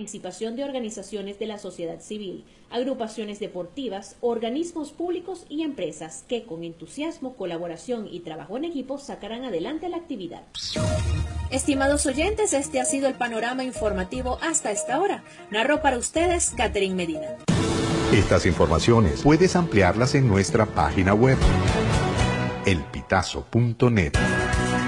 participación de organizaciones de la sociedad civil, agrupaciones deportivas, organismos públicos y empresas que con entusiasmo, colaboración y trabajo en equipo sacarán adelante la actividad. Estimados oyentes, este ha sido el panorama informativo hasta esta hora. Narro para ustedes Catherine Medina. Estas informaciones puedes ampliarlas en nuestra página web elpitazo.net.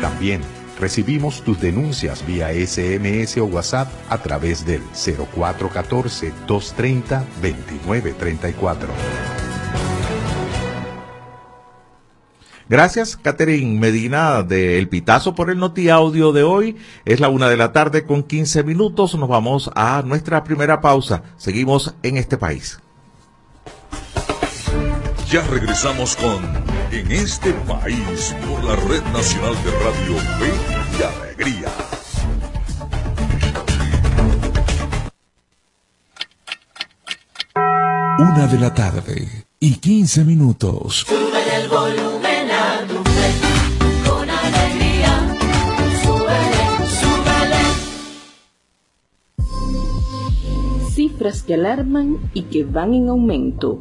También recibimos tus denuncias vía SMS o WhatsApp a través del 0414-230-2934. Gracias, Catherine Medina de El Pitazo por el Noti Audio de hoy. Es la una de la tarde con 15 minutos. Nos vamos a nuestra primera pausa. Seguimos en este país. Ya regresamos con En este país por la Red Nacional de Radio Fe y Alegría. Una de la tarde y 15 minutos. Sube el volumen a tu fe, con alegría. Súbele, súbele. Cifras que alarman y que van en aumento.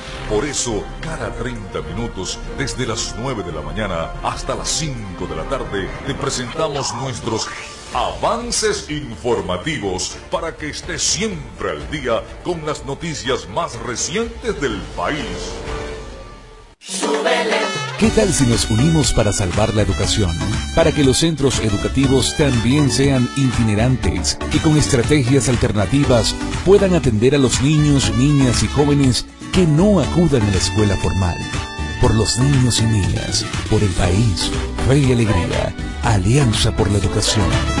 Por eso, cada 30 minutos, desde las 9 de la mañana hasta las 5 de la tarde, te presentamos nuestros avances informativos para que estés siempre al día con las noticias más recientes del país. ¿Qué tal si nos unimos para salvar la educación? Para que los centros educativos también sean itinerantes y con estrategias alternativas puedan atender a los niños, niñas y jóvenes que no acudan a la escuela formal. Por los niños y niñas, por el país, fe y alegría, Alianza por la Educación.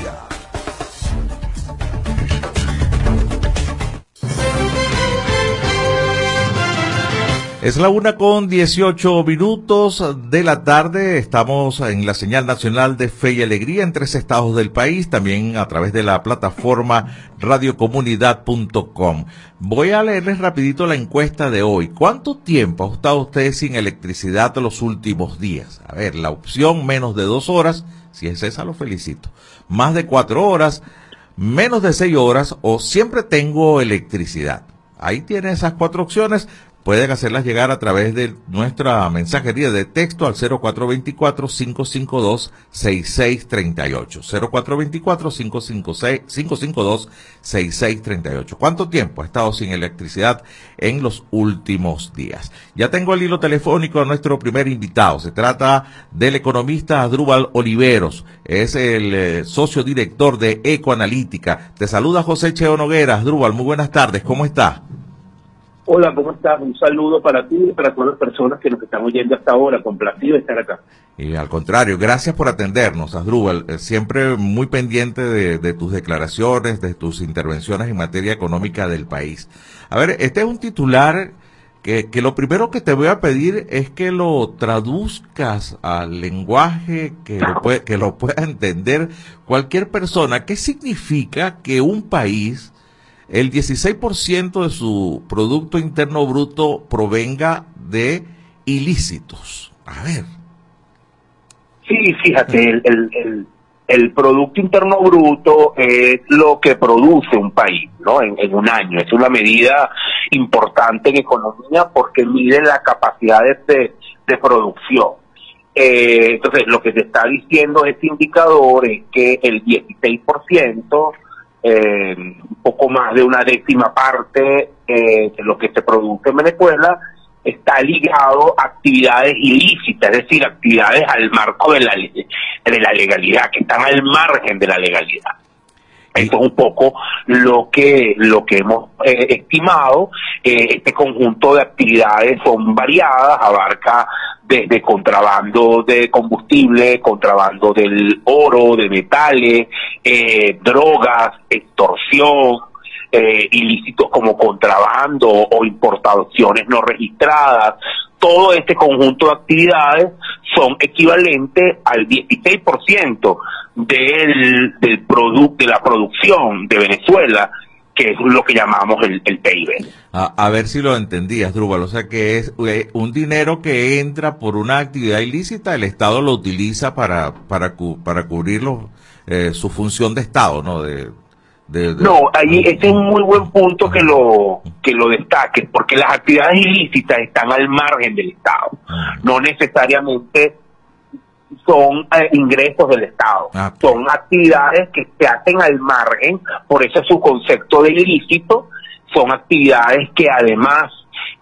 Es la una con 18 minutos de la tarde. Estamos en la señal nacional de Fe y Alegría en tres estados del país, también a través de la plataforma radiocomunidad.com. Voy a leerles rapidito la encuesta de hoy. ¿Cuánto tiempo ha estado usted sin electricidad los últimos días? A ver, la opción menos de dos horas, si es esa lo felicito. Más de cuatro horas, menos de seis horas o siempre tengo electricidad. Ahí tiene esas cuatro opciones pueden hacerlas llegar a través de nuestra mensajería de texto al 0424-552-6638. 0424-552-6638. ¿Cuánto tiempo ha estado sin electricidad en los últimos días? Ya tengo el hilo telefónico a nuestro primer invitado. Se trata del economista Adrúbal Oliveros. Es el eh, socio director de Ecoanalítica. Te saluda José Cheo Noguera. Adrúbal, muy buenas tardes. ¿Cómo está? Hola, ¿cómo estás? Un saludo para ti y para todas las personas que nos están oyendo hasta ahora. Complacido estar acá. Y al contrario, gracias por atendernos, Asdrúbal. Eh, Siempre muy pendiente de, de tus declaraciones, de tus intervenciones en materia económica del país. A ver, este es un titular que, que lo primero que te voy a pedir es que lo traduzcas al lenguaje que lo, que lo pueda entender cualquier persona. ¿Qué significa que un país el 16% de su Producto Interno Bruto provenga de ilícitos. A ver. Sí, fíjate, el, el, Producto Interno Bruto es lo que produce un país, ¿no? En, en un año. Es una medida importante en economía porque mide la capacidad de, de producción. Eh, entonces, lo que se está diciendo este indicador es que el 16%, eh, un poco más de una décima parte eh, de lo que se produce en Venezuela, está ligado a actividades ilícitas, es decir, actividades al marco de la, de la legalidad, que están al margen de la legalidad. Esto es un poco lo que lo que hemos eh, estimado. Eh, este conjunto de actividades son variadas, abarca desde contrabando de combustible, contrabando del oro, de metales, eh, drogas, extorsión, ilícitos como contrabando o importaciones no registradas. Todo este conjunto de actividades son equivalentes al 16% del, del producto, de la producción de Venezuela, que es lo que llamamos el, el PIB. A, a, ver si lo entendías, Drúbal. O sea, que es eh, un dinero que entra por una actividad ilícita, el Estado lo utiliza para, para, para cubrir eh, su función de Estado, ¿no? De, de, de... No, ahí este es un muy buen punto que lo que lo destaque, porque las actividades ilícitas están al margen del Estado, no necesariamente son eh, ingresos del Estado, Ah, son actividades que se hacen al margen, por eso su concepto de ilícito, son actividades que además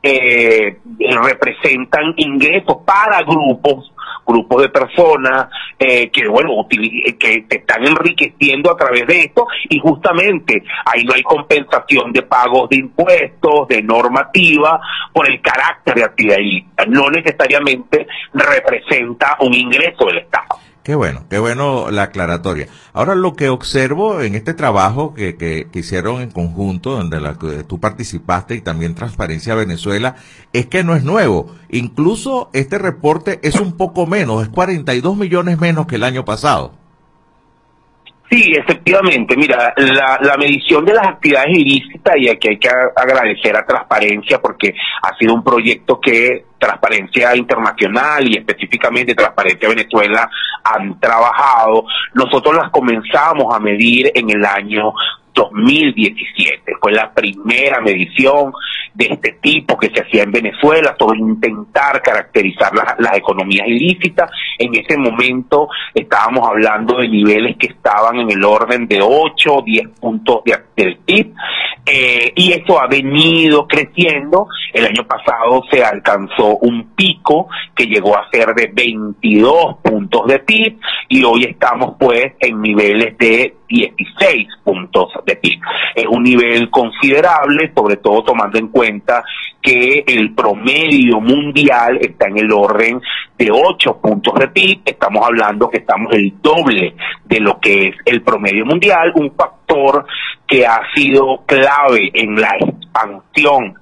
eh, representan ingresos para grupos grupos de personas eh, que bueno que te están enriqueciendo a través de esto y justamente ahí no hay compensación de pagos de impuestos de normativa por el carácter de actividad ilícita. No necesariamente representa un ingreso del Estado Qué bueno, qué bueno la aclaratoria. Ahora lo que observo en este trabajo que, que, que hicieron en conjunto, donde la, que tú participaste y también Transparencia Venezuela, es que no es nuevo. Incluso este reporte es un poco menos, es 42 millones menos que el año pasado. Sí, efectivamente. Mira, la, la medición de las actividades ilícitas, y aquí hay que agradecer a Transparencia porque ha sido un proyecto que Transparencia Internacional y específicamente Transparencia Venezuela han trabajado. Nosotros las comenzamos a medir en el año 2017. Fue la primera medición de este tipo que se hacía en Venezuela sobre intentar caracterizar las, economías ilícitas. En ese momento estábamos hablando de niveles que estaban en el orden de 8, 10 puntos de, del PIB. Eh, y esto ha venido creciendo. El año pasado se alcanzó un pico que llegó a ser de 22 puntos de PIB y hoy estamos pues en niveles de 16 puntos de PIB. Es un nivel considerable, sobre todo tomando en cuenta que el promedio mundial está en el orden de 8 puntos de PIB. Estamos hablando que estamos el doble de lo que es el promedio mundial, un factor que ha sido clave en la expansión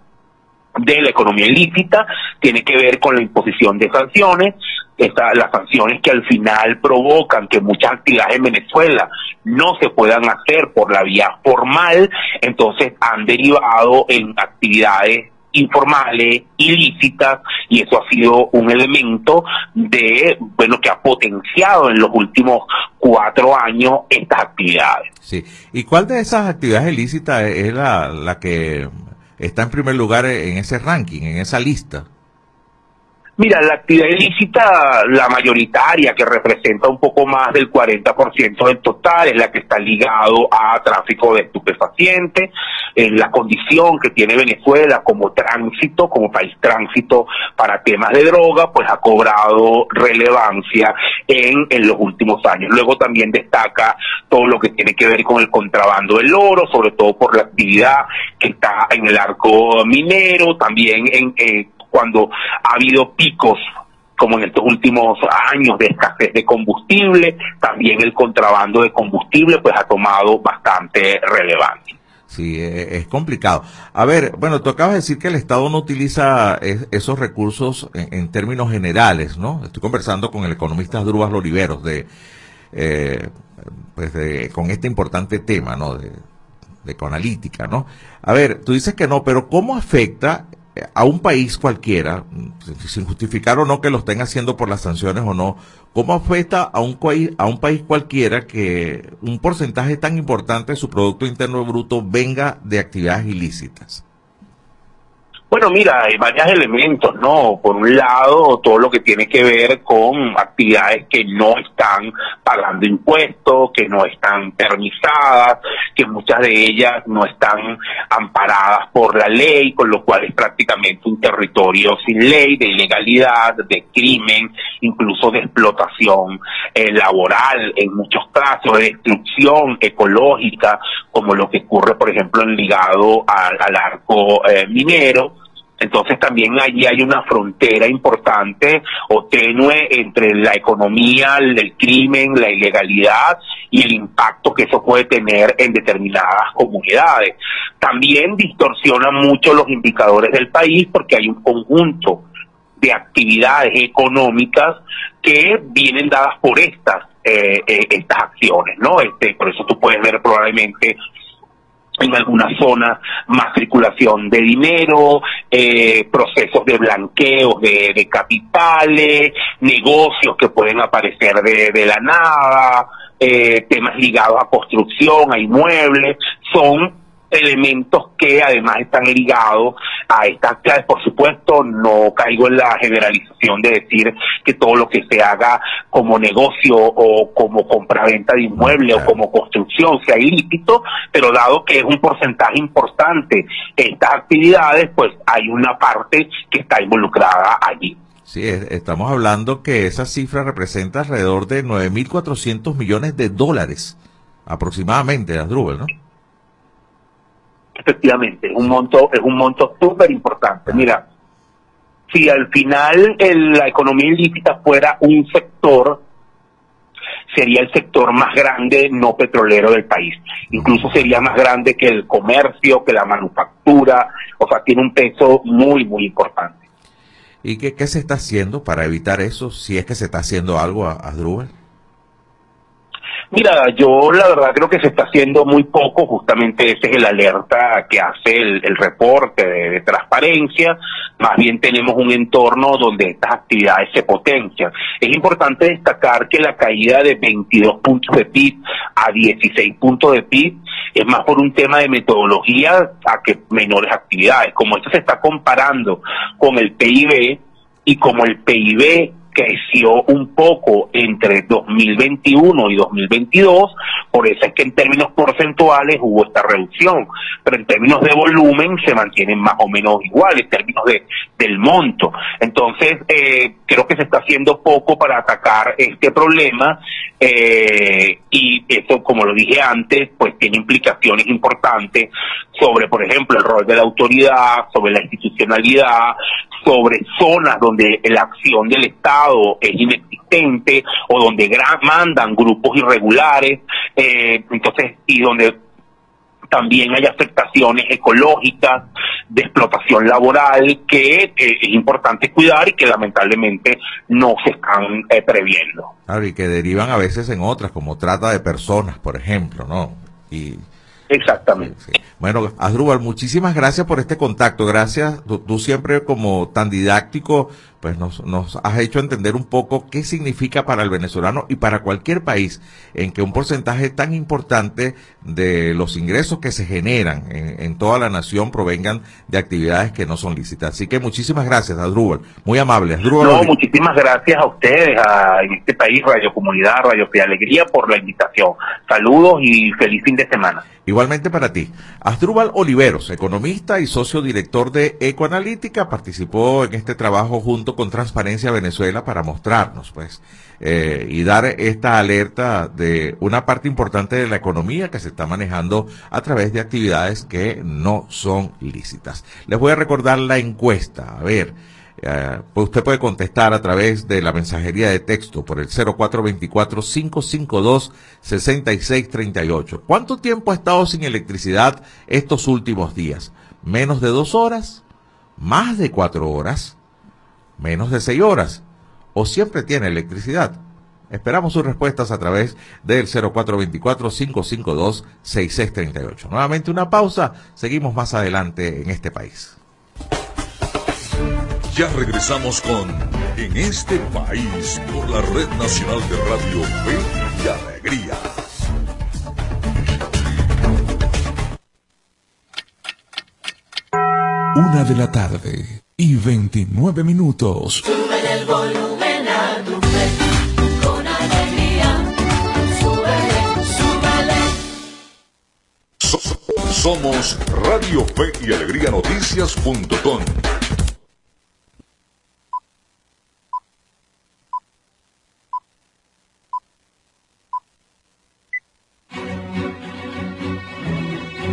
de la economía ilícita, tiene que ver con la imposición de sanciones, esta, las sanciones que al final provocan que muchas actividades en Venezuela no se puedan hacer por la vía formal, entonces han derivado en actividades informales, ilícitas, y eso ha sido un elemento de, bueno, que ha potenciado en los últimos cuatro años estas actividades. Sí. ¿Y cuál de esas actividades ilícitas es la, la que está en primer lugar en ese ranking, en esa lista? Mira, la actividad ilícita, la mayoritaria, que representa un poco más del 40% del total, es la que está ligado a tráfico de estupefacientes, en la condición que tiene Venezuela como tránsito, como país tránsito para temas de droga, pues ha cobrado relevancia en, en los últimos años. Luego también destaca todo lo que tiene que ver con el contrabando del oro, sobre todo por la actividad que está en el arco minero, también en... Eh, cuando ha habido picos como en estos últimos años de escasez de combustible, también el contrabando de combustible pues ha tomado bastante relevancia. Sí, es complicado. A ver, bueno, tú acabas de decir que el Estado no utiliza esos recursos en, en términos generales, ¿no? Estoy conversando con el economista Drubas Loriveros de, eh, pues de, con este importante tema, ¿no? De, de ecoanalítica, ¿no? A ver, tú dices que no, pero ¿cómo afecta a un país cualquiera, sin justificar o no que lo estén haciendo por las sanciones o no, ¿cómo afecta a un, país, a un país cualquiera que un porcentaje tan importante de su Producto Interno Bruto venga de actividades ilícitas? Bueno, mira, hay varios elementos, ¿no? Por un lado, todo lo que tiene que ver con actividades que no están pagando impuestos, que no están permisadas, que muchas de ellas no están amparadas por la ley, con lo cual es prácticamente un territorio sin ley, de ilegalidad, de crimen, incluso de explotación eh, laboral en muchos casos, de destrucción ecológica, como lo que ocurre, por ejemplo, en ligado al, arco eh, minero entonces también allí hay una frontera importante o tenue entre la economía, el crimen, la ilegalidad y el impacto que eso puede tener en determinadas comunidades. También distorsiona mucho los indicadores del país porque hay un conjunto de actividades económicas que vienen dadas por estas eh, eh, estas acciones, ¿no? Este, por eso tú puedes ver probablemente en algunas zonas más circulación de dinero, eh, procesos de blanqueo de, de, capitales, negocios que pueden aparecer de, de la nada, eh, temas ligados a construcción, a inmuebles, son elementos que además están ligados a estas actividades. Por supuesto, no caigo en la generalización de decir que todo lo que se haga como negocio o como compraventa de inmuebles o como construcción sea ilícito, pero dado que es un porcentaje importante estas actividades, pues hay una parte que está involucrada allí. Sí, estamos hablando que esa cifra representa alrededor de 9.400 millones de dólares aproximadamente, Asdrúbal, ¿no? Efectivamente, es un monto, es un monto súper importante. Mira, si al final la economía ilícita fuera un sector, sería el sector más grande no petrolero del país. Incluso sería más grande que el comercio, que la manufactura, o sea, tiene un peso muy, muy importante. ¿Y qué, qué se está haciendo para evitar eso? Si es que se está haciendo algo, Asdrúbal. Mira, yo la verdad creo que se está haciendo muy poco, justamente ese es el alerta que hace el, el reporte de, de, transparencia, más bien tenemos un entorno donde estas actividades se potencian. Es importante destacar que la caída de 22 puntos de PIB a 16 puntos de PIB es más por un tema de metodología a que menores actividades. Como esto se está comparando con el PIB y como el PIB creció un poco entre 2021 y 2022, por eso es que en términos porcentuales hubo esta reducción, pero en términos de volumen se mantienen más o menos igual, en términos de del monto. Entonces, eh, creo que se está haciendo poco para atacar este problema eh, y eso, como lo dije antes, pues tiene implicaciones importantes sobre, por ejemplo, el rol de la autoridad, sobre la institucionalidad, sobre zonas donde la acción del Estado es inexistente o donde mandan grupos irregulares, eh, entonces, y donde también hay afectaciones ecológicas, de explotación laboral que eh, es importante cuidar y que lamentablemente no se están eh, previendo. Claro, y que derivan a veces en otras, como trata de personas, por ejemplo, ¿no? Y Exactamente. Bueno, Asdrúbal, muchísimas gracias por este contacto. Gracias. Tú, tú, siempre como tan didáctico, pues nos, nos has hecho entender un poco qué significa para el venezolano y para cualquier país en que un porcentaje tan importante de los ingresos que se generan en, en toda la nación provengan de actividades que no son lícitas. Así que muchísimas gracias, Asdrúbal. Muy amable. Asdrúbal no, muchísimas gracias a ustedes, a en este país, Radio Comunidad, Radio Fe Alegría, por la invitación. Saludos y feliz fin de semana. Igualmente para ti. Asdrúbal Oliveros, economista y socio director de Ecoanalítica, participó en este trabajo junto con Transparencia Venezuela para mostrarnos, pues, eh, y dar esta alerta de una parte importante de la economía que se está manejando a través de actividades que no son lícitas. Les voy a recordar la encuesta. A ver. Uh, pues usted puede contestar a través de la mensajería de texto por el 0424-552-6638. ¿Cuánto tiempo ha estado sin electricidad estos últimos días? ¿Menos de dos horas? ¿Más de cuatro horas? ¿Menos de seis horas? ¿O siempre tiene electricidad? Esperamos sus respuestas a través del 0424-552-6638. Nuevamente una pausa. Seguimos más adelante en este país. Ya regresamos con En este país por la Red Nacional de Radio Fe y Alegría. Una de la tarde y 29 minutos. Sube el volumen a tu fe, con alegría. Súbele, súbele. So- somos Radio Fe y Alegría Noticias.com.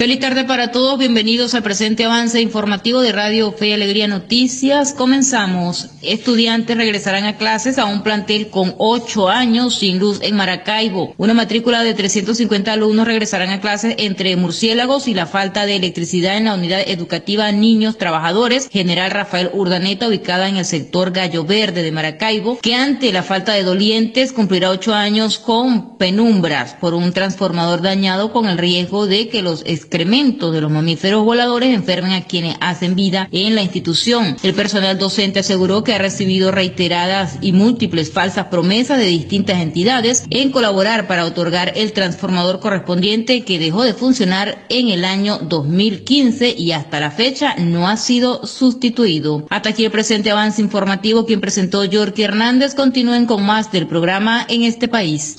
Feliz tarde para todos, bienvenidos al presente avance informativo de Radio Fe y Alegría Noticias. Comenzamos. Estudiantes regresarán a clases a un plantel con ocho años sin luz en Maracaibo. Una matrícula de 350 alumnos regresarán a clases entre murciélagos y la falta de electricidad en la unidad educativa Niños Trabajadores General Rafael Urdaneta, ubicada en el sector Gallo Verde de Maracaibo, que ante la falta de dolientes cumplirá ocho años con penumbras por un transformador dañado con el riesgo de que los excrementos de los mamíferos voladores enfermen a quienes hacen vida en la institución. El personal docente aseguró que ha recibido reiteradas y múltiples falsas promesas de distintas entidades en colaborar para otorgar el transformador correspondiente que dejó de funcionar en el año 2015 y hasta la fecha no ha sido sustituido. Hasta aquí el presente avance informativo quien presentó Yorky Hernández. Continúen con más del programa en este país.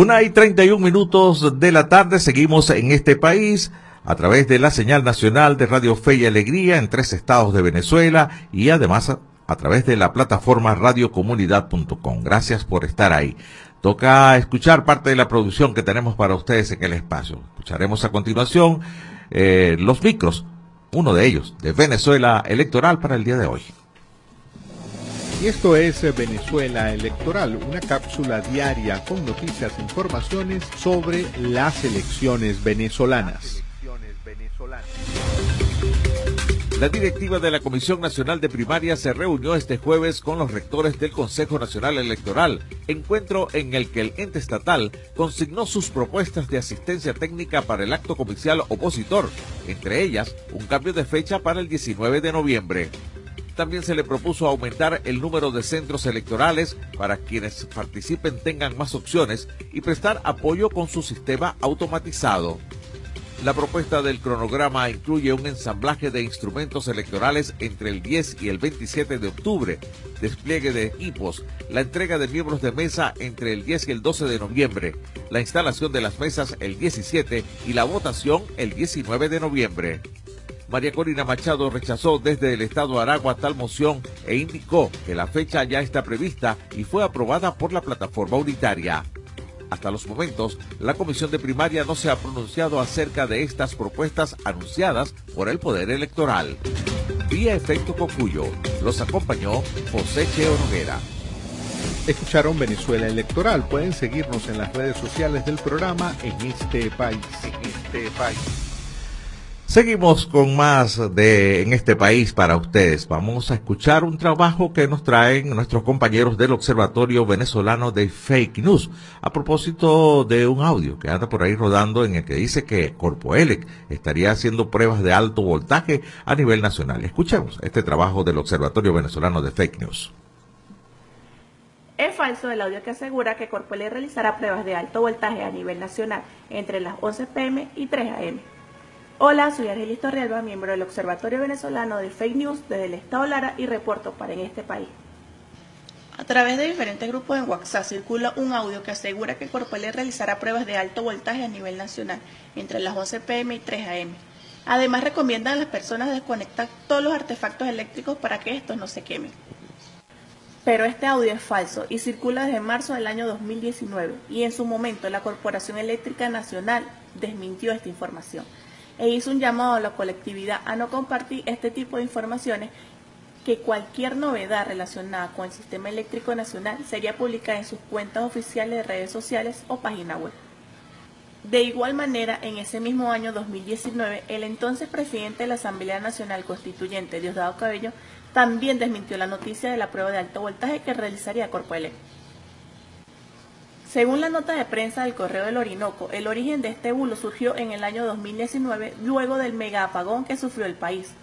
Una y 31 minutos de la tarde, seguimos en este país a través de la señal nacional de Radio Fe y Alegría en tres estados de Venezuela y además a, través de la plataforma radiocomunidad.com. Gracias por estar ahí. Toca escuchar parte de la producción que tenemos para ustedes en el espacio. Escucharemos a continuación eh, los micros, uno de ellos, de Venezuela Electoral para el día de hoy. Y esto es eh, Venezuela Electoral, una cápsula diaria con noticias e informaciones sobre las elecciones venezolanas. La directiva de la Comisión Nacional de Primaria se reunió este jueves con los rectores del Consejo Nacional Electoral, encuentro en el que el ente estatal consignó sus propuestas de asistencia técnica para el acto comercial opositor, entre ellas un cambio de fecha para el 19 de noviembre. También se le propuso aumentar el número de centros electorales para quienes participen tengan más opciones y prestar apoyo con su sistema automatizado. La propuesta del cronograma incluye un ensamblaje de instrumentos electorales entre el 10 y el 27 de octubre, despliegue de equipos, la entrega de miembros de mesa entre el 10 y el 12 de noviembre, la instalación de las mesas el 17 y la votación el 19 de noviembre. María Corina Machado rechazó desde el Estado Aragua tal moción e indicó que la fecha ya está prevista y fue aprobada por la plataforma unitaria. Hasta los momentos, la Comisión de Primaria no se ha pronunciado acerca de estas propuestas anunciadas por el Poder Electoral. Vía Efecto Cocuyo, los acompañó José Cheo Noguera. Escucharon Venezuela Electoral. Pueden seguirnos en las redes sociales del programa en este país. En este país. Seguimos con más de en este país para ustedes. Vamos a escuchar un trabajo que nos traen nuestros compañeros del Observatorio Venezolano de Fake News a propósito de un audio que anda por ahí rodando en el que dice que Corpoelec estaría haciendo pruebas de alto voltaje a nivel nacional. Escuchemos este trabajo del Observatorio Venezolano de Fake News. Es falso el audio que asegura que Corpoelec realizará pruebas de alto voltaje a nivel nacional entre las 11 pm y 3 am. Hola, soy Argelis Torrealba, miembro del Observatorio Venezolano de Fake News desde el Estado Lara y reporto para en este país. A través de diferentes grupos en WhatsApp circula un audio que asegura que Corpoelec realizará pruebas de alto voltaje a nivel nacional entre las 11 pm y 3 am. Además recomiendan a las personas desconectar todos los artefactos eléctricos para que estos no se quemen. Pero este audio es falso y circula desde marzo del año 2019 y en su momento la Corporación Eléctrica Nacional desmintió esta información e hizo un llamado a la colectividad a no compartir este tipo de informaciones que cualquier novedad relacionada con el sistema eléctrico nacional sería publicada en sus cuentas oficiales de redes sociales o página web. De igual manera, en ese mismo año 2019, el entonces presidente de la Asamblea Nacional Constituyente, Diosdado Cabello, también desmintió la noticia de la prueba de alto voltaje que realizaría Corpoelec. Según la nota de prensa del Correo del Orinoco, el origen de este bulo surgió en el año 2019 luego del mega apagón que sufrió el país,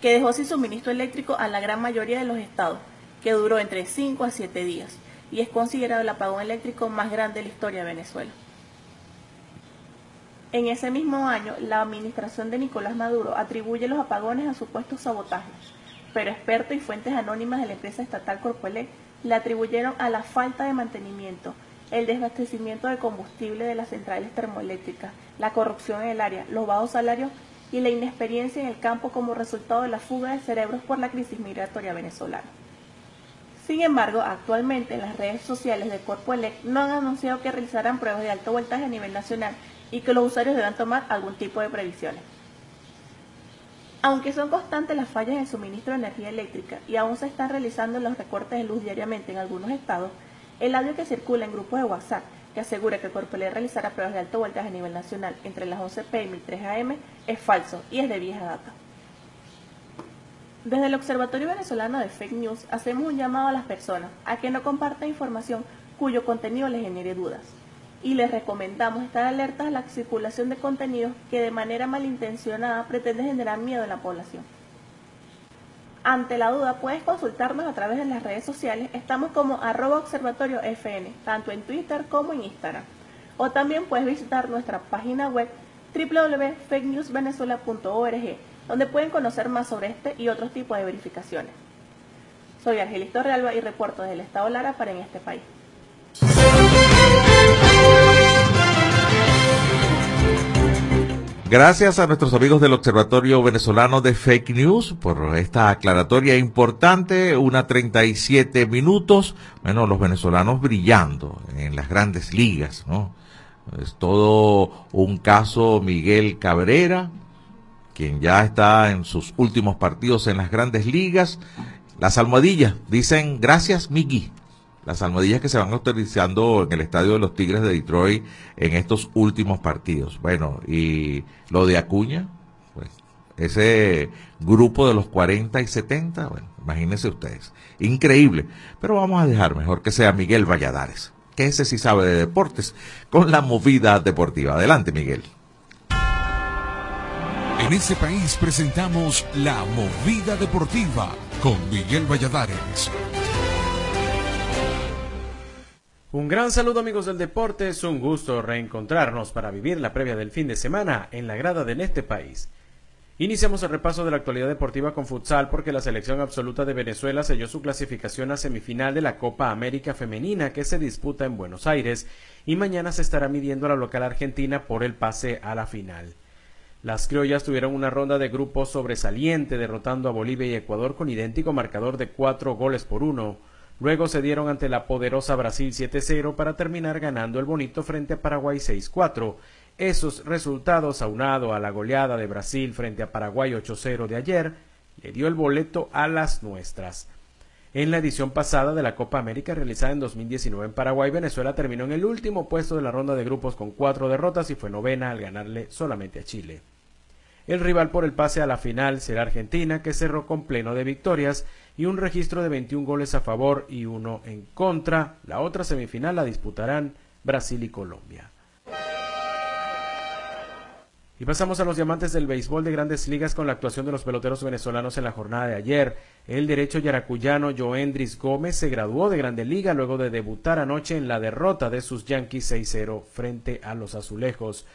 que dejó sin suministro eléctrico a la gran mayoría de los estados, que duró entre 5 a 7 días, y es considerado el apagón eléctrico más grande de la historia de Venezuela. En ese mismo año, la administración de Nicolás Maduro atribuye los apagones a supuestos sabotajes, pero expertos y fuentes anónimas de la empresa estatal Corpoelec le atribuyeron a la falta de mantenimiento, el desabastecimiento de combustible de las centrales termoeléctricas, la corrupción en el área, los bajos salarios y la inexperiencia en el campo como resultado de la fuga de cerebros por la crisis migratoria venezolana. Sin embargo, actualmente en las redes sociales de Corpoelec no han anunciado que realizarán pruebas de alto voltaje a nivel nacional y que los usuarios deban tomar algún tipo de previsiones. Aunque son constantes las fallas en el suministro de energía eléctrica y aún se están realizando los recortes de luz diariamente en algunos estados, el audio que circula en grupos de WhatsApp que asegura que Corpoelec realizará pruebas de alto voltaje a nivel nacional entre las 11 pm y 3 am es falso y es de vieja data. Desde el Observatorio Venezolano de Fake News hacemos un llamado a las personas a que no compartan información cuyo contenido les genere dudas y les recomendamos estar alertas a la circulación de contenidos que de manera malintencionada pretende generar miedo en la población. Ante la duda puedes consultarnos a través de las redes sociales, estamos como arroba observatorio FN, tanto en Twitter como en Instagram. O también puedes visitar nuestra página web www.fakenewsvenezuela.org, donde pueden conocer más sobre este y otros tipos de verificaciones. Soy Argelis Torrealba y reporto desde el Estado Lara para en este país. Gracias a nuestros amigos del Observatorio Venezolano de Fake News por esta aclaratoria importante, una 37 minutos. Bueno, los venezolanos brillando en las grandes ligas, ¿no? Es todo un caso Miguel Cabrera, quien ya está en sus últimos partidos en las grandes ligas. Las almohadillas dicen gracias, Migui las almohadillas que se van autorizando en el estadio de los Tigres de Detroit en estos últimos partidos. Bueno, y lo de Acuña, pues ese grupo de los 40 y 70, bueno, imagínense ustedes. Increíble. Pero vamos a dejar mejor que sea Miguel Valladares, que ese sí sabe de deportes, con la movida deportiva. Adelante, Miguel. En este país presentamos la movida deportiva con Miguel Valladares. Un gran saludo amigos del deporte, es un gusto reencontrarnos para vivir la previa del fin de semana en la grada de este país. Iniciamos el repaso de la actualidad deportiva con futsal porque la selección absoluta de Venezuela selló su clasificación a semifinal de la Copa América Femenina que se disputa en Buenos Aires y mañana se estará midiendo a la local argentina por el pase a la final. Las criollas tuvieron una ronda de grupos sobresaliente derrotando a Bolivia y Ecuador con idéntico marcador de cuatro goles por uno. Luego se dieron ante la poderosa Brasil 7-0 para terminar ganando el bonito frente a Paraguay 6-4. Esos resultados, aunado a la goleada de Brasil frente a Paraguay 8-0 de ayer, le dio el boleto a las nuestras. En la edición pasada de la Copa América realizada en 2019 en Paraguay, Venezuela terminó en el último puesto de la ronda de grupos con cuatro derrotas y fue novena al ganarle solamente a Chile. El rival por el pase a la final será Argentina, que cerró con pleno de victorias y un registro de 21 goles a favor y uno en contra. La otra semifinal la disputarán Brasil y Colombia. Y pasamos a los diamantes del béisbol de grandes ligas con la actuación de los peloteros venezolanos en la jornada de ayer. El derecho yaracuyano Joendris Gómez se graduó de Grande Liga luego de debutar anoche en la derrota de sus Yankees 6-0 frente a los Azulejos.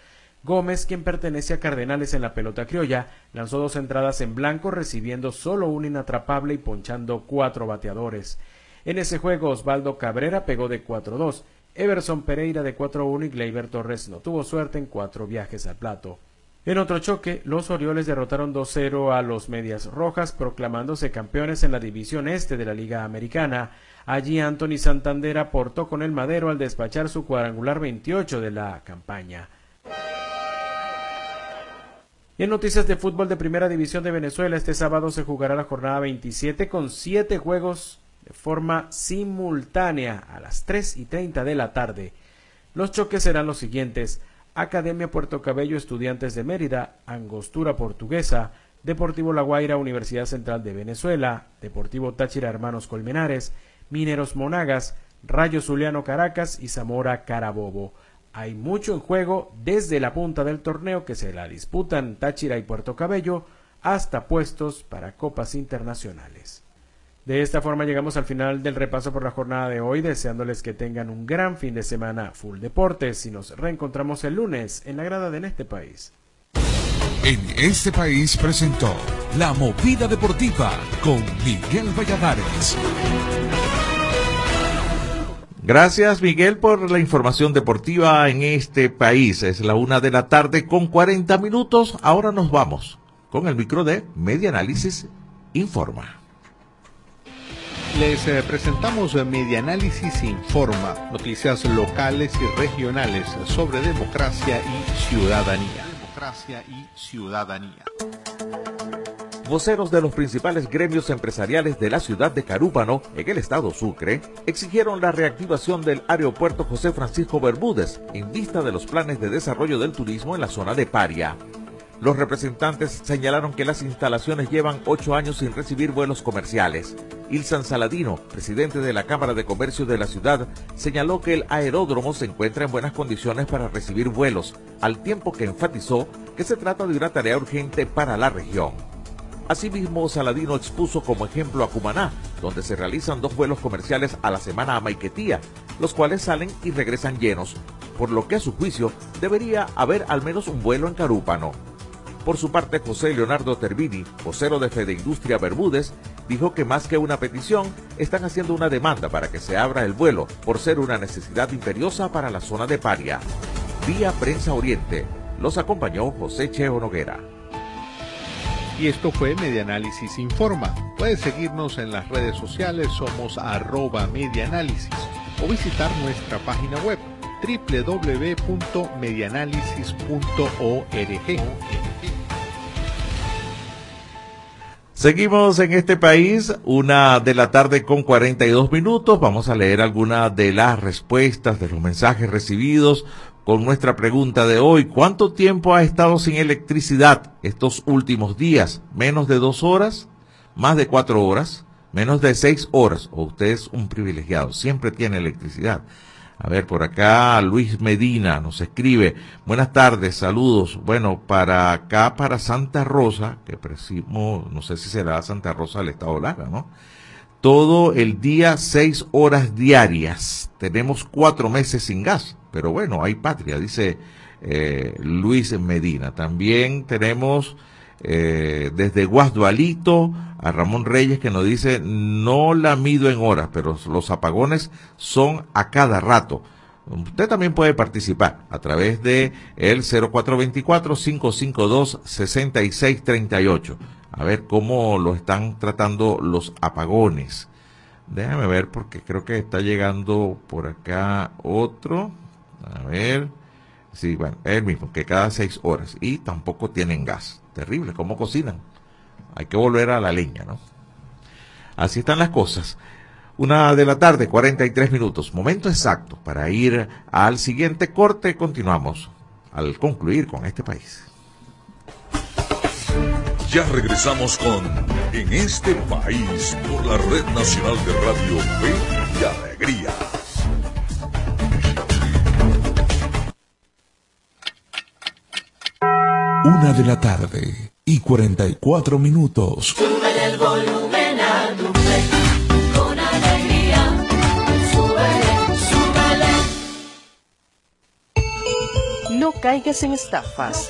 Gómez, quien pertenece a Cardenales en la pelota criolla, lanzó dos entradas en blanco, recibiendo solo un inatrapable y ponchando cuatro bateadores. En ese juego, Osvaldo Cabrera pegó de 4-2, Everson Pereira de 4-1 y Gleyber Torres no tuvo suerte en cuatro viajes al plato. En otro choque, los Orioles derrotaron 2-0 a los Medias Rojas, proclamándose campeones en la división este de la Liga Americana. Allí Anthony Santander aportó con el madero al despachar su cuadrangular 28 de la campaña. En noticias de fútbol de Primera División de Venezuela, este sábado se jugará la jornada 27 con 7 juegos de forma simultánea a las 3 y 30 de la tarde. Los choques serán los siguientes. Academia Puerto Cabello, Estudiantes de Mérida, Angostura Portuguesa, Deportivo La Guaira, Universidad Central de Venezuela, Deportivo Táchira Hermanos Colmenares, Mineros Monagas, Rayo Zuliano Caracas y Zamora Carabobo. Hay mucho en juego desde la punta del torneo que se la disputan Táchira y Puerto Cabello hasta puestos para copas internacionales. De esta forma llegamos al final del repaso por la jornada de hoy, deseándoles que tengan un gran fin de semana full deportes y nos reencontramos el lunes en la grada de En este país. En este país presentó La Movida Deportiva con Miguel Valladares. Gracias Miguel por la información deportiva en este país. Es la una de la tarde con 40 minutos. Ahora nos vamos con el micro de Media Análisis Informa. Les eh, presentamos eh, Media Análisis Informa, noticias locales y regionales sobre democracia y ciudadanía. Democracia y ciudadanía. Voceros de los principales gremios empresariales de la ciudad de Carúpano, en el estado Sucre, exigieron la reactivación del aeropuerto José Francisco Bermúdez en vista de los planes de desarrollo del turismo en la zona de Paria. Los representantes señalaron que las instalaciones llevan ocho años sin recibir vuelos comerciales. Ilsan Saladino, presidente de la Cámara de Comercio de la ciudad, señaló que el aeródromo se encuentra en buenas condiciones para recibir vuelos, al tiempo que enfatizó que se trata de una tarea urgente para la región. Asimismo, Saladino expuso como ejemplo a Cumaná, donde se realizan dos vuelos comerciales a la semana a Maiquetía, los cuales salen y regresan llenos, por lo que a su juicio debería haber al menos un vuelo en Carúpano. Por su parte, José Leonardo Tervini, vocero de Industria Bermúdez, dijo que más que una petición, están haciendo una demanda para que se abra el vuelo, por ser una necesidad imperiosa para la zona de Paria. Vía Prensa Oriente, los acompañó José Cheo Noguera. Y esto fue Medianálisis Informa. Puedes seguirnos en las redes sociales, somos arroba medianálisis o visitar nuestra página web www.medianálisis.org. Seguimos en este país, una de la tarde con 42 minutos. Vamos a leer algunas de las respuestas de los mensajes recibidos con nuestra pregunta de hoy. ¿Cuánto tiempo ha estado sin electricidad estos últimos días? ¿Menos de dos horas? ¿Más de cuatro horas? ¿Menos de seis horas? ¿O usted es un privilegiado? Siempre tiene electricidad. A ver, por acá Luis Medina nos escribe, buenas tardes, saludos. Bueno, para acá, para Santa Rosa, que presumo, no sé si será Santa Rosa del Estado Lara, ¿no? Todo el día, seis horas diarias. Tenemos cuatro meses sin gas, pero bueno, hay patria, dice eh, Luis Medina. También tenemos eh, desde Guasdualito a Ramón Reyes que nos dice no la mido en horas, pero los apagones son a cada rato. Usted también puede participar a través de el 0424-552-6638. A ver cómo lo están tratando los apagones. Déjame ver porque creo que está llegando por acá otro. A ver. Sí, bueno, es el mismo, que cada seis horas. Y tampoco tienen gas. Terrible, ¿cómo cocinan? Hay que volver a la leña, ¿no? Así están las cosas. Una de la tarde, 43 minutos. Momento exacto para ir al siguiente corte. Continuamos al concluir con este país. Ya regresamos con En este país por la Red Nacional de Radio Fe y Alegría. Una de la tarde y 44 minutos. Sube el volumen a tu play, con alegría. Súbele, súbele. No caigas en estafas.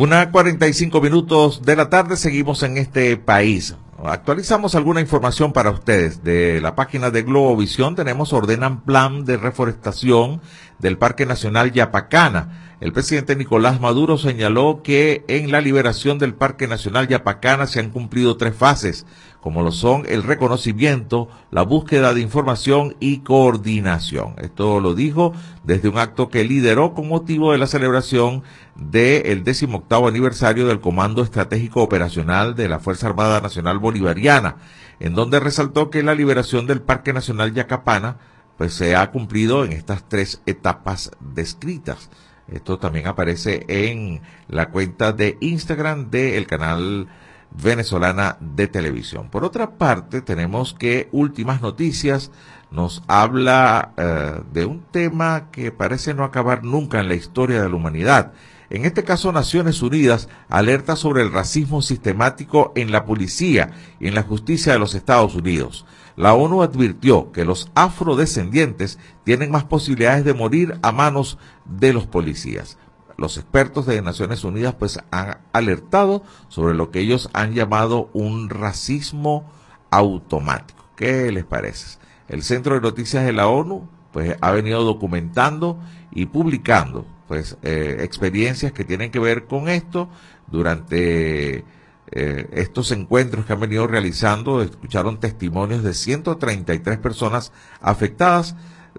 Una 45 minutos de la tarde seguimos en este país. Actualizamos alguna información para ustedes. De la página de Globovisión tenemos ordenan plan de reforestación del Parque Nacional Yapacana. El presidente Nicolás Maduro señaló que en la liberación del Parque Nacional Yapacana se han cumplido tres fases, como lo son el reconocimiento, la búsqueda de información y coordinación. Esto lo dijo desde un acto que lideró con motivo de la celebración del décimo octavo aniversario del Comando Estratégico Operacional de la Fuerza Armada Nacional Bolivariana, en donde resaltó que la liberación del Parque Nacional Yacapana pues se ha cumplido en estas tres etapas descritas. Esto también aparece en la cuenta de Instagram del canal venezolana de televisión. Por otra parte, tenemos que Últimas Noticias nos habla eh, de un tema que parece no acabar nunca en la historia de la humanidad. En este caso, Naciones Unidas alerta sobre el racismo sistemático en la policía y en la justicia de los Estados Unidos. La ONU advirtió que los afrodescendientes tienen más posibilidades de morir a manos de los policías. Los expertos de Naciones Unidas pues han alertado sobre lo que ellos han llamado un racismo automático. ¿Qué les parece? El Centro de Noticias de la ONU pues ha venido documentando y publicando pues eh, experiencias que tienen que ver con esto durante eh, estos encuentros que han venido realizando, escucharon testimonios de 133 personas afectadas,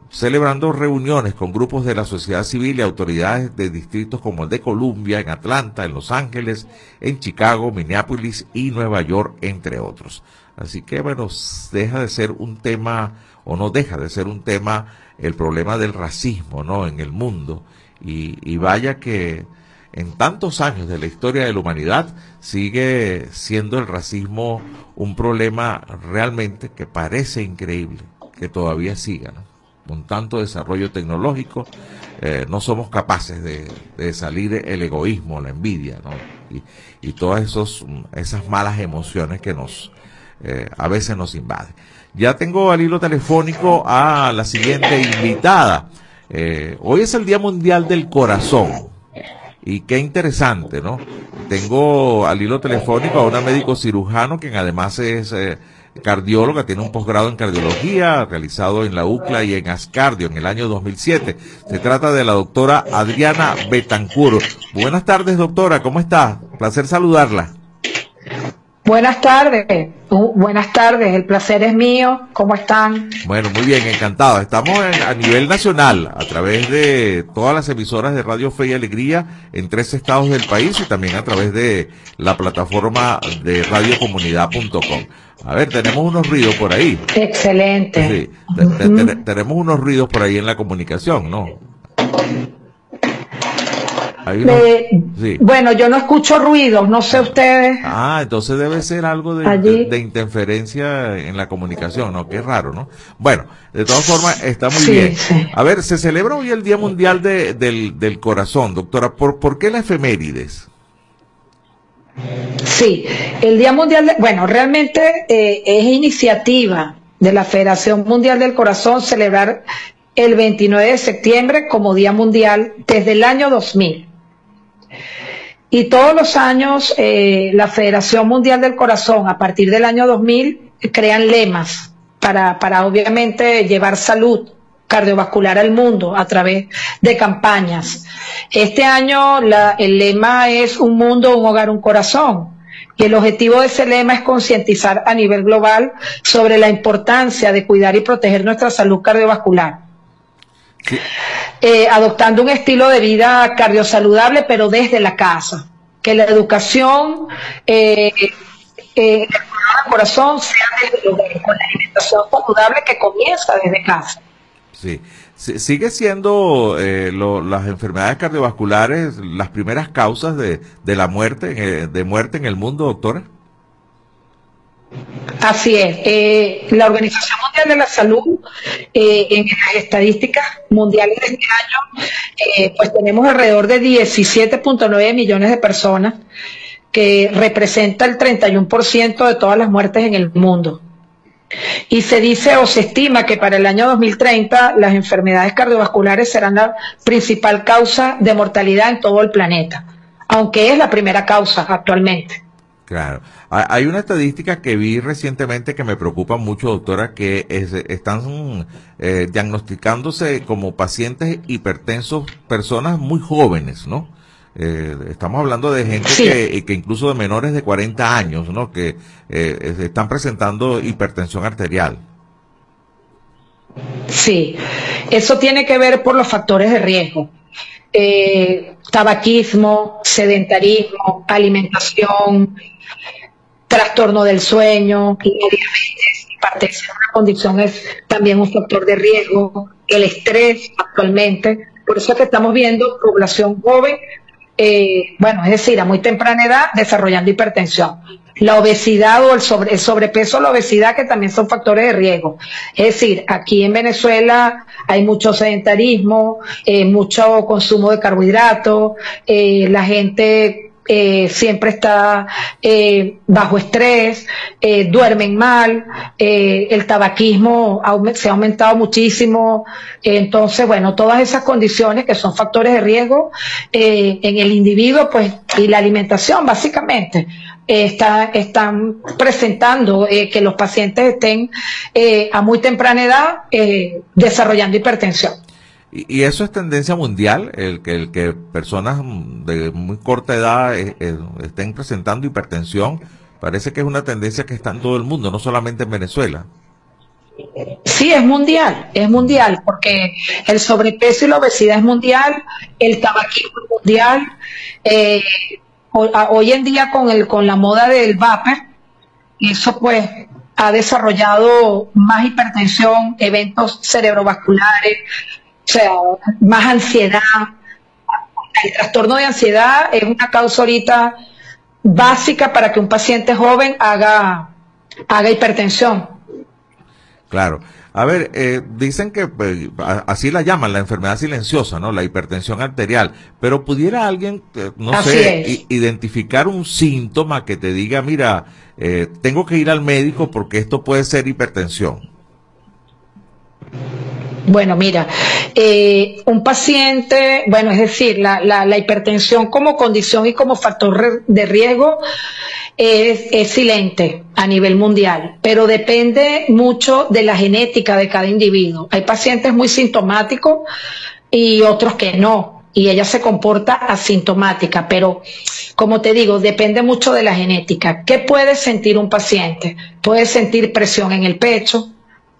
celebrando reuniones con grupos de la sociedad civil y autoridades de distritos como el de Columbia, en Atlanta, en Los Ángeles, en Chicago, Minneapolis y Nueva York, entre otros. Así que, bueno, deja de ser un tema, o no deja de ser un tema, el problema del racismo, ¿no? En el mundo. Y, y vaya que en tantos años de la historia de la humanidad sigue siendo el racismo un problema realmente que parece increíble que todavía siga. ¿no? Con tanto desarrollo tecnológico, eh, no somos capaces de, salir el egoísmo, la envidia ¿no? y, todas esos, esas malas emociones que nos eh, a veces nos invaden. Ya tengo al hilo telefónico a la siguiente invitada. Eh, hoy es el Día Mundial del Corazón. Y qué interesante, ¿no? Tengo al hilo telefónico a una médico cirujano, quien además es cardióloga, tiene un posgrado en cardiología realizado en la UCLA y en Ascardio en el año 2007. Se trata de la doctora Adriana Betancur. Buenas tardes, doctora, ¿cómo está? Placer saludarla. Buenas tardes, uh, buenas tardes, el placer es mío, ¿cómo están? Bueno, muy bien, encantado. Estamos en, a nivel nacional, a través de todas las emisoras de Radio Fe y Alegría en tres estados del país y también a través de la plataforma de radiocomunidad.com. A ver, tenemos unos ruidos por ahí. Excelente. Sí, te, te, te, tenemos unos ruidos por ahí en la comunicación, ¿no? Sí. Bueno, yo no escucho ruidos, no sé ustedes. Ah, entonces debe ser algo de, de, de, interferencia en la comunicación, ¿no? Qué raro, ¿no? Bueno, de todas formas, está muy sí, bien. Sí. A ver, se celebra hoy el Día Mundial de, del, del, Corazón, doctora. ¿Por, ¿Por qué la efemérides? Sí, el Día Mundial, bueno, realmente eh, es iniciativa de la Federación Mundial del Corazón celebrar el 29 de septiembre como Día Mundial desde el año 2000. Y todos los años eh, la Federación Mundial del Corazón, a partir del año 2000, crean lemas para, para obviamente llevar salud cardiovascular al mundo a través de campañas. Este año la, el lema es un mundo, un hogar, un corazón. Y el objetivo de ese lema es concientizar a nivel global sobre la importancia de cuidar y proteger nuestra salud cardiovascular. Eh, adoptando un estilo de vida cardiosaludable, pero desde la casa. Que la educación, eh, eh, el corazón sea desde el hogar, con la alimentación saludable que comienza desde casa. Sí. Si- ¿Sigue siendo eh, lo- las enfermedades cardiovasculares las primeras causas de, de la muerte, eh, de muerte en el mundo, doctora? Así es. Eh, la Organización Mundial de la Salud, eh, en las estadísticas mundiales de este año, eh, pues tenemos alrededor de 17.9 millones de personas, que representa el 31% de todas las muertes en el mundo. Y se dice o se estima que para el año 2030 las enfermedades cardiovasculares serán la principal causa de mortalidad en todo el planeta, aunque es la primera causa actualmente. Claro. Ha- Hay una estadística que vi recientemente que me preocupa mucho, doctora, que es- están eh, diagnosticándose como pacientes hipertensos personas muy jóvenes, ¿no? Eh, estamos hablando de gente Sí. que, que incluso de menores de 40 años, ¿no? Que eh, están presentando hipertensión arterial. Sí, eso tiene que ver por los factores de riesgo. Eh, tabaquismo, sedentarismo, alimentación, trastorno del sueño, diabetes, hipertensión, una condición es también un factor de riesgo, el estrés actualmente. Por eso es que estamos viendo población joven, eh, bueno, es decir, a muy temprana edad, desarrollando hipertensión. La obesidad o el, sobre, el sobrepeso la obesidad, que también son factores de riesgo. Es decir, aquí en Venezuela hay mucho sedentarismo, eh, mucho consumo de carbohidratos, eh, la gente eh, siempre está eh, bajo estrés, eh, duermen mal, eh, el tabaquismo se ha aumentado muchísimo. entonces, bueno, todas esas condiciones que son factores de riesgo en el individuo, pues, y la alimentación, básicamente. está- están presentando que los pacientes estén a muy temprana edad desarrollando hipertensión. Y, eso es tendencia mundial, el que, el que personas de muy corta edad eh, eh, estén presentando hipertensión. Parece que es una tendencia que está en todo el mundo, no solamente en Venezuela. Sí, es mundial, es mundial, porque el sobrepeso y la obesidad es mundial, el tabaquismo es mundial. eh, hoy en día con el con la moda del vapor, eso pues ha desarrollado más hipertensión, eventos cerebrovasculares, sea, más ansiedad. El trastorno de ansiedad es una causa ahorita básica para que un paciente joven haga, haga hipertensión. Claro. A ver, eh, dicen que pues, así la llaman, la enfermedad silenciosa, ¿no? La hipertensión arterial. Pero pudiera alguien, eh, no Así sé, identificar un síntoma que te diga, mira, eh, tengo que ir al médico porque esto puede ser hipertensión. Bueno, mira, eh, un paciente, bueno, es decir, la, la- la hipertensión como condición y como factor de riesgo es, es silente a nivel mundial, pero depende mucho de la genética de cada individuo. Hay pacientes muy sintomáticos y otros que no, y ella se comporta asintomática, pero como te digo, depende mucho de la genética. ¿Qué puede sentir un paciente? Puede sentir presión en el pecho,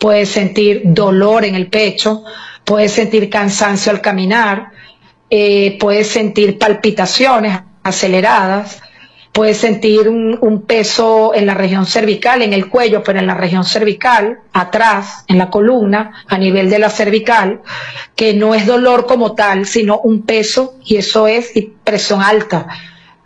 puede sentir dolor en el pecho, puede sentir cansancio al caminar, eh, puede sentir palpitaciones aceleradas, puede sentir un peso en la región cervical, en el cuello, pero en la región cervical, atrás, en la columna, a nivel de la cervical, que no es dolor como tal, sino un peso y eso es presión alta.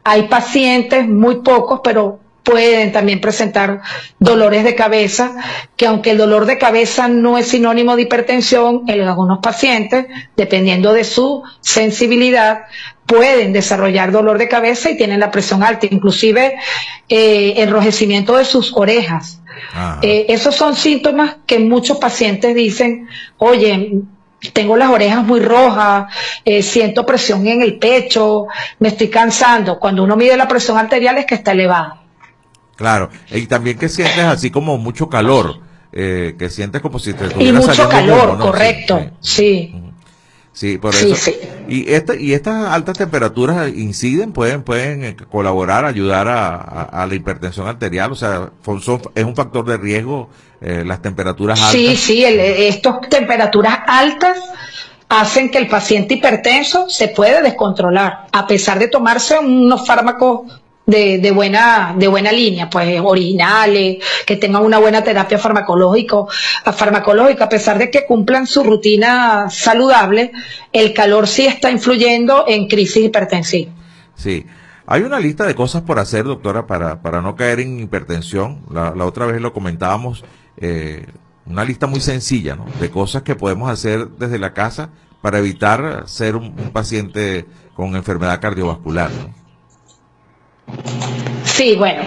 Hay pacientes, muy pocos, pero pueden también presentar dolores de cabeza, que aunque el dolor de cabeza no es sinónimo de hipertensión, en algunos pacientes, dependiendo de su sensibilidad, pueden desarrollar dolor de cabeza y tienen la presión alta, inclusive eh, enrojecimiento de sus orejas. Eh, esos son síntomas que muchos pacientes dicen, oye, tengo las orejas muy rojas, eh, siento presión en el pecho, me estoy cansando. Cuando uno mide la presión arterial es que está elevada. Claro. Y también que sientes así como mucho calor, eh, que sientes como si te Y estuviera mucho saliendo calor, humo, ¿no? Sí, correcto, sí. Sí, por Sí, eso. sí. Y esta, y estas altas temperaturas inciden, pueden, pueden eh, colaborar, ayudar a, a- a la hipertensión arterial, o sea, son- son- es un factor de riesgo eh, las temperaturas altas. Sí, sí, estas temperaturas altas hacen que el paciente hipertenso se puede descontrolar, a pesar de tomarse unos fármacos de, de buena, de buena línea, pues originales, que tengan una buena terapia farmacológico, farmacológica, a pesar de que cumplan su rutina saludable, el calor sí está influyendo en crisis hipertensiva. Sí. Hay una lista de cosas por hacer, doctora, para, para no caer en hipertensión. La, la otra vez lo comentábamos, eh, una lista muy sencilla, ¿no? De cosas que podemos hacer desde la casa para evitar ser un, un paciente con enfermedad cardiovascular, ¿no? Sí, bueno,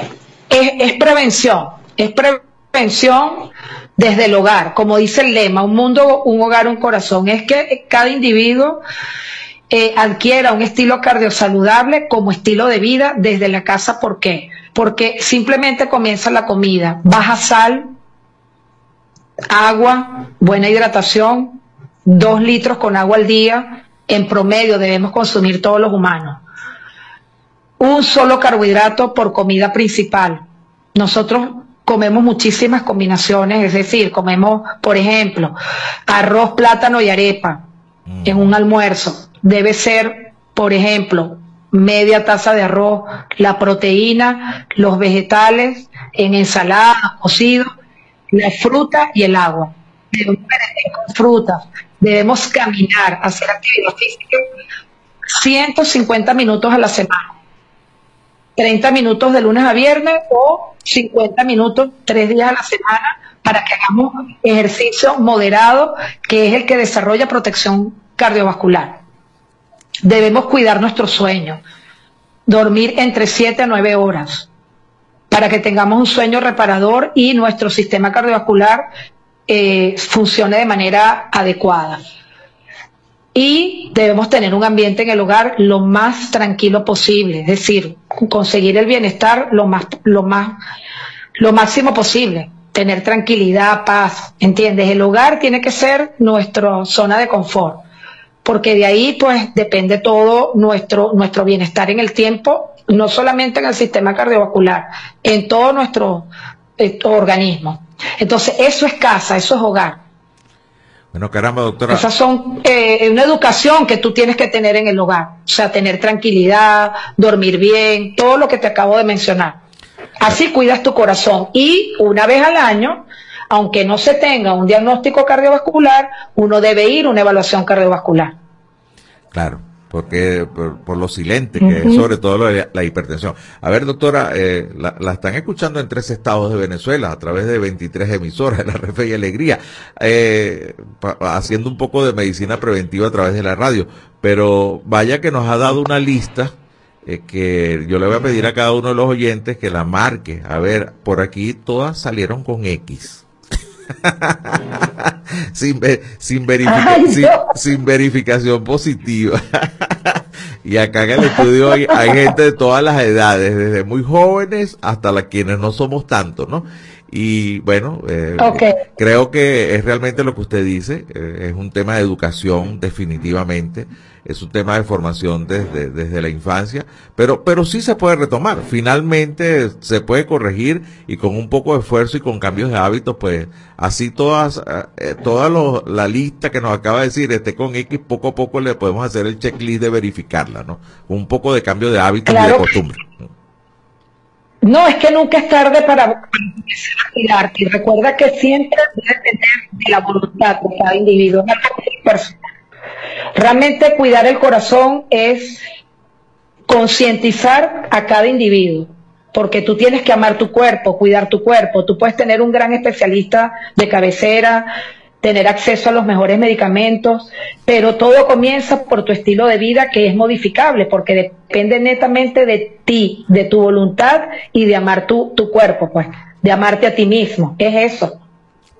es, prevención, es prevención desde el hogar, como dice el lema, un mundo, un hogar, un corazón, es que cada individuo eh, adquiera un estilo cardiosaludable como estilo de vida desde la casa, ¿por qué? Porque simplemente comienza la comida, baja sal, agua, buena hidratación, dos litros con agua al día, en promedio debemos consumir todos los humanos un solo carbohidrato por comida principal. Nosotros comemos muchísimas combinaciones, es decir, comemos, por ejemplo, arroz, plátano y arepa en un almuerzo. Debe ser, por ejemplo, media taza de arroz, la proteína, los vegetales, en ensalada, cocido, la fruta y el agua. Debemos con frutas, debemos caminar, hacer actividad física 150 minutos a la semana. 30 minutos de lunes a viernes o 50 minutos tres días a la semana para que hagamos ejercicio moderado, que es el que desarrolla protección cardiovascular. Debemos cuidar nuestro sueño, dormir entre 7 a 9 horas para que tengamos un sueño reparador y nuestro sistema cardiovascular eh, funcione de manera adecuada y debemos tener un ambiente en el hogar lo más tranquilo posible, es decir, conseguir el bienestar lo más, lo más, lo máximo posible, tener tranquilidad, paz, ¿entiendes? El hogar tiene que ser nuestra zona de confort, porque de ahí pues depende todo nuestro, nuestro bienestar en el tiempo, no solamente en el sistema cardiovascular, en todo nuestro eh, organismo. Entonces, eso es casa, eso es hogar. Bueno, caramba, doctora. Esas son eh, una educación que tú tienes que tener en el hogar. O sea, tener tranquilidad, dormir bien, todo lo que te acabo de mencionar. Así cuidas tu corazón. Y una vez al año, aunque no se tenga un diagnóstico cardiovascular, uno debe ir a una evaluación cardiovascular. Claro, porque por, por lo silente que es sobre todo lo de la hipertensión. A ver, doctora, eh, la, la están escuchando en tres estados de Venezuela a través de 23 emisoras de la Refe y Alegría, eh, pa- haciendo un poco de medicina preventiva a través de la radio. Pero vaya que nos ha dado una lista eh, que yo le voy a pedir a cada uno de los oyentes que la marque. A ver, por aquí todas salieron con X. sin, sin, verifica- Ay, sin, verificación positiva. y acá en el estudio hay, hay gente de todas las edades, desde muy jóvenes hasta las quienes no somos tanto, ¿no? Y bueno, eh, creo que es realmente lo que usted dice, eh, es un tema de educación definitivamente, es un tema de formación desde, desde la infancia, pero, pero sí se puede retomar, finalmente se puede corregir y con un poco de esfuerzo y con cambios de hábitos, pues así todas, eh, toda lo- la lista que nos acaba de decir, esté con X, poco a poco le podemos hacer el checklist de verificarla, ¿no? Un poco de cambio de hábitos y de costumbre. No, es que nunca es tarde para empezar. Y recuerda que siempre debe depender de la voluntad de cada individuo. Realmente cuidar el corazón es concientizar a cada individuo, porque tú tienes que amar tu cuerpo, cuidar tu cuerpo. Tú puedes tener un gran especialista de cabecera, tener acceso a los mejores medicamentos, pero todo comienza por tu estilo de vida que es modificable, porque depende netamente de ti, de tu voluntad y de amar tu, tu cuerpo, pues, de amarte a ti mismo. Es eso.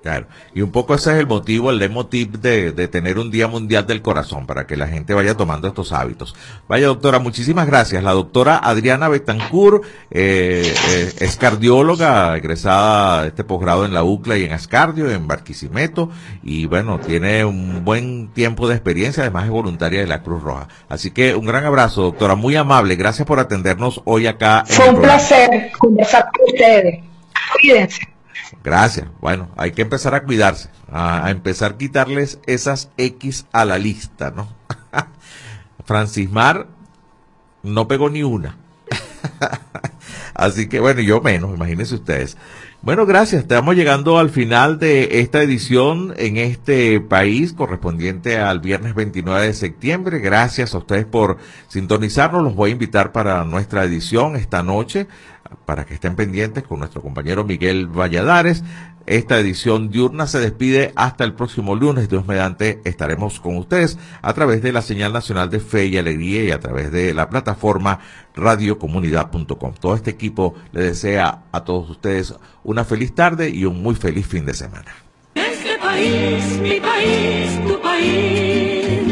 Claro, y un poco ese es el motivo, el leitmotiv de, de tener un Día Mundial del Corazón, para que la gente vaya tomando estos hábitos. Vaya, doctora, muchísimas gracias. La doctora Adriana Betancourt eh, eh, es cardióloga, egresada de este posgrado en la UCLA y en Ascardio, en Barquisimeto, y bueno, tiene un buen tiempo de experiencia, además es voluntaria de la Cruz Roja. Así que un gran abrazo, doctora, muy amable, gracias por atendernos hoy acá. en Fue un placer conversar con ustedes. Cuídense. Gracias. Bueno, hay que empezar a cuidarse, a, empezar a quitarles esas X a la lista, ¿no? Francis Mar no pegó ni una. Así que bueno, yo menos, imagínense ustedes. Bueno, gracias. Estamos llegando al final de esta edición en este país correspondiente al viernes 29 de septiembre. Gracias a ustedes por sintonizarnos. Los voy a invitar para nuestra edición esta noche para que estén pendientes con nuestro compañero Miguel Valladares. Esta edición diurna se despide hasta el próximo lunes. Dios mediante estaremos con ustedes a través de la señal nacional de Fe y Alegría y a través de la plataforma radiocomunidad.com. Todo este equipo le desea a todos ustedes una feliz tarde y un muy feliz fin de semana. Este.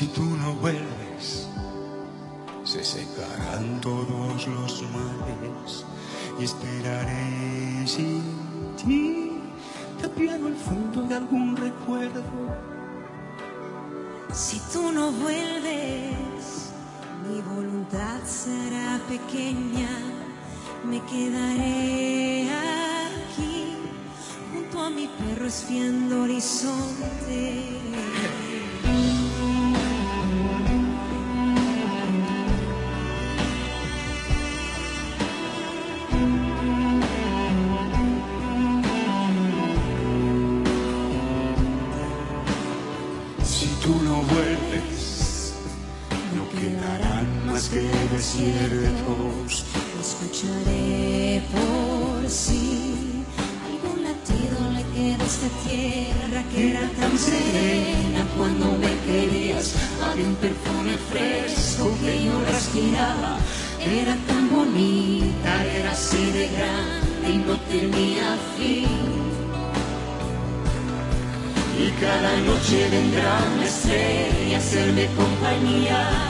Si tú no vuelves, se secarán todos los males y esperaré sin ti, tapiando el fondo de algún recuerdo. Si tú no vuelves, mi voluntad será pequeña. Me quedaré aquí, junto a mi perro espiando horizonte. Escucharé por si algún latido le queda a esta tierra que era tan serena cuando me querías. Había un perfume fresco que yo respiraba. Era tan bonita, era así de grande y no tenía fin. Y cada noche vendrá una estrella a hacerme compañía.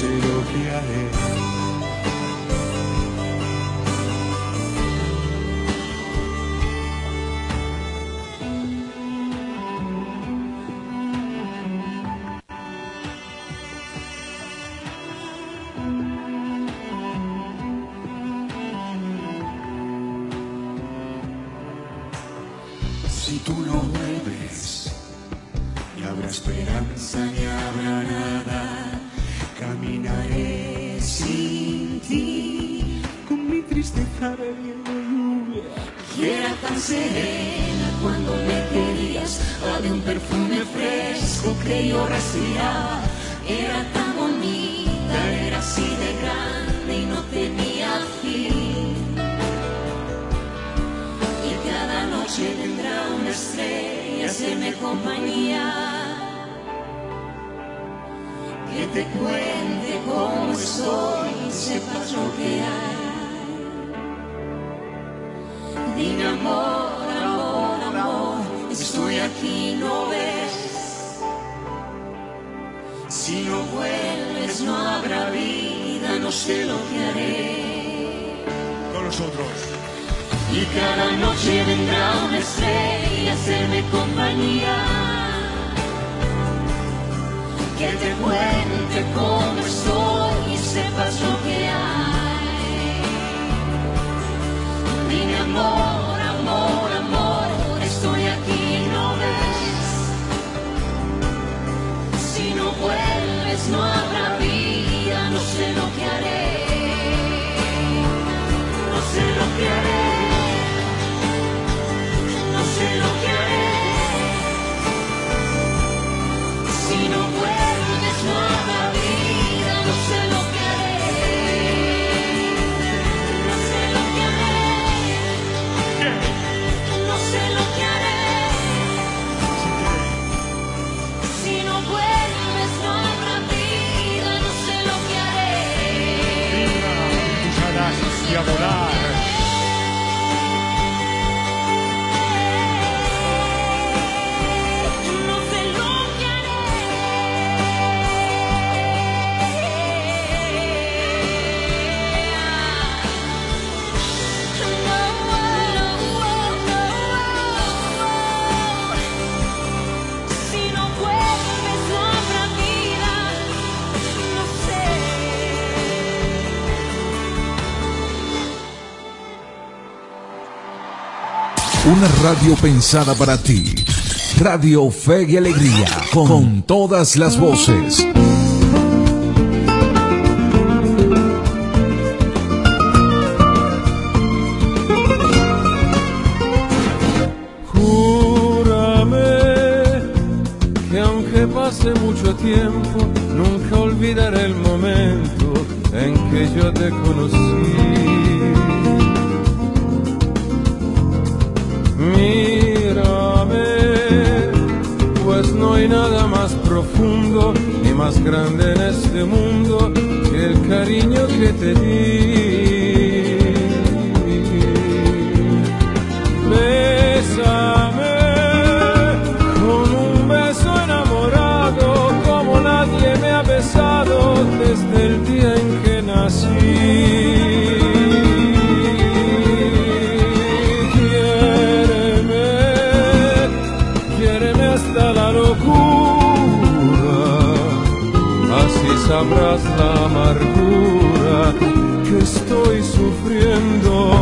Sé lo que haré. Una radio pensada para ti. Radio Fe y Alegría, con todas las voces.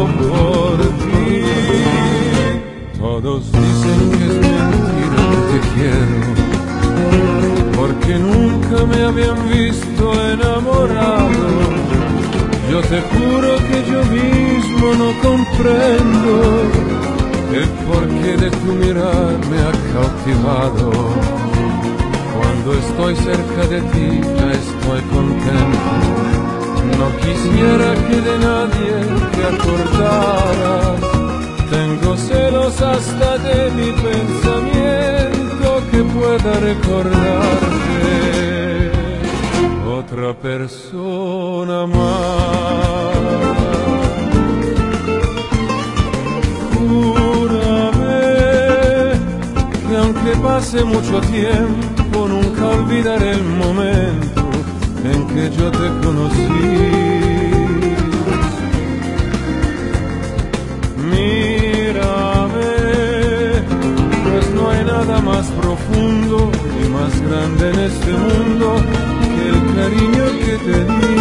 Por ti. Todos dicen que es mentira que te quiero, porque nunca me habían visto enamorado. Yo te juro que yo mismo no comprendo el porqué de tu mirar me ha cautivado. Cuando estoy cerca de ti ya estoy contento. No quisiera que de nadie te acordaras. Tengo celos hasta de mi pensamiento que pueda recordarte otra persona más. Júrame que aunque pase mucho tiempo nunca olvidaré el momento en que yo te conocí. Mírame, pues no hay nada más profundo ni más grande en este mundo que el cariño que te di.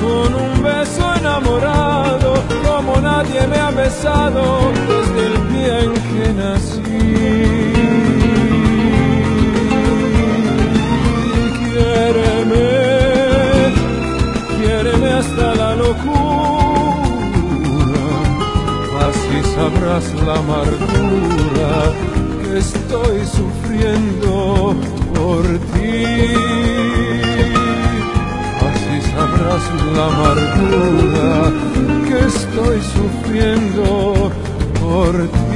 Con un beso enamorado como nadie me ha besado que nací. Quiéreme, quiéreme hasta la locura, así sabrás la amargura que estoy sufriendo por ti. Así sabrás la amargura que estoy sufriendo por En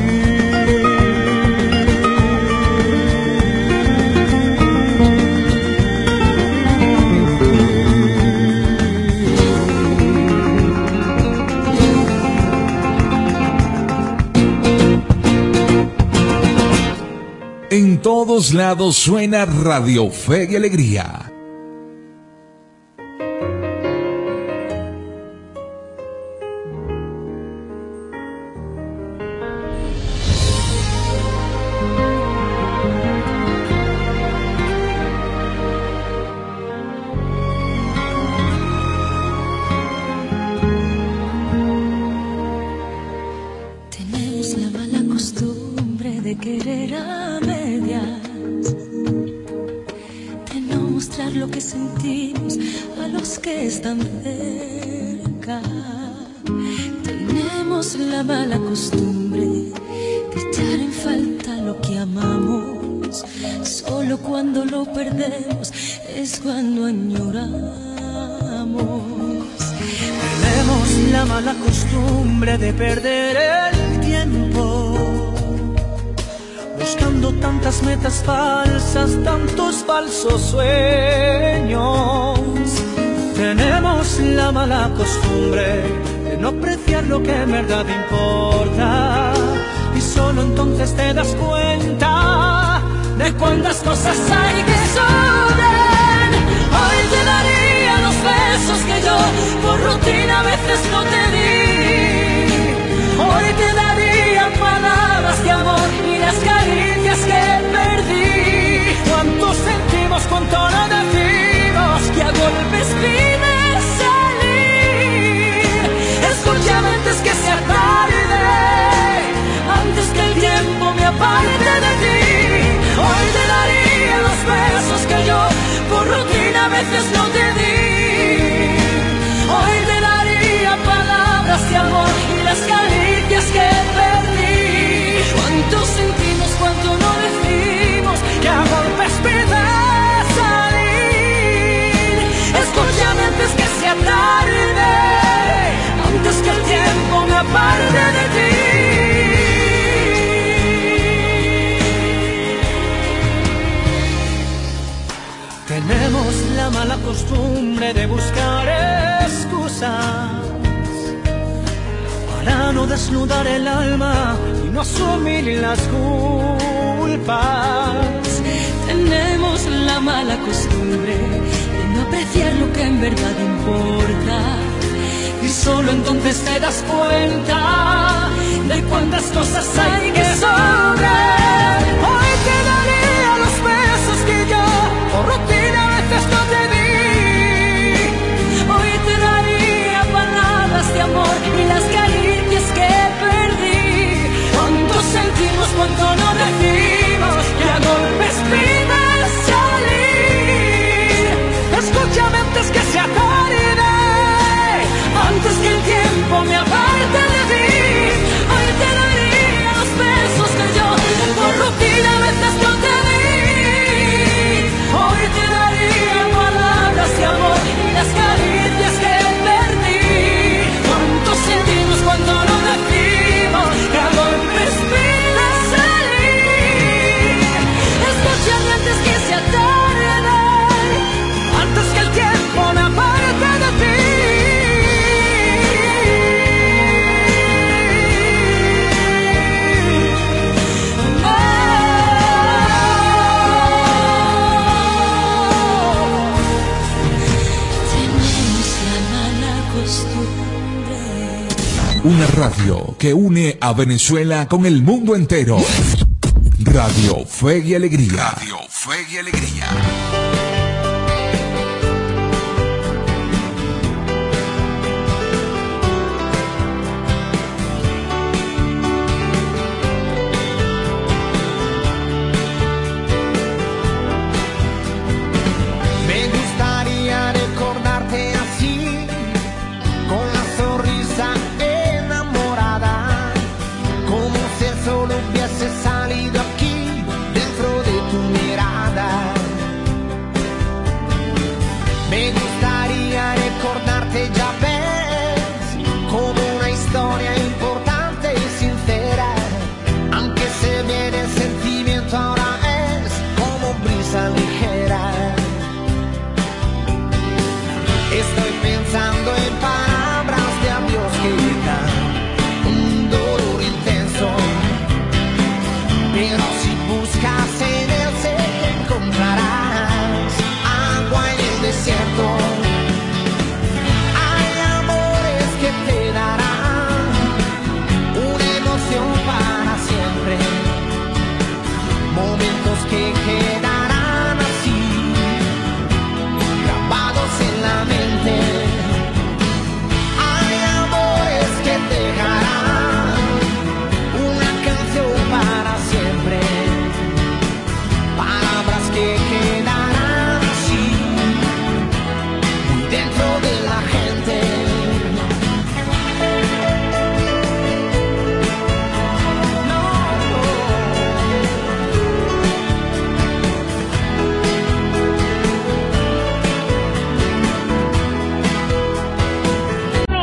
todos lados suena Radio Fe y Alegría. a veces no te De buscar excusas para no desnudar el alma y no asumir las culpas. Tenemos la mala costumbre de no apreciar lo que en verdad importa. Y solo entonces te das cuenta de cuántas cosas hay que sobrar. Una radio que une a Venezuela con el mundo entero. Radio Fe y Alegría. Radio Fe y Alegría.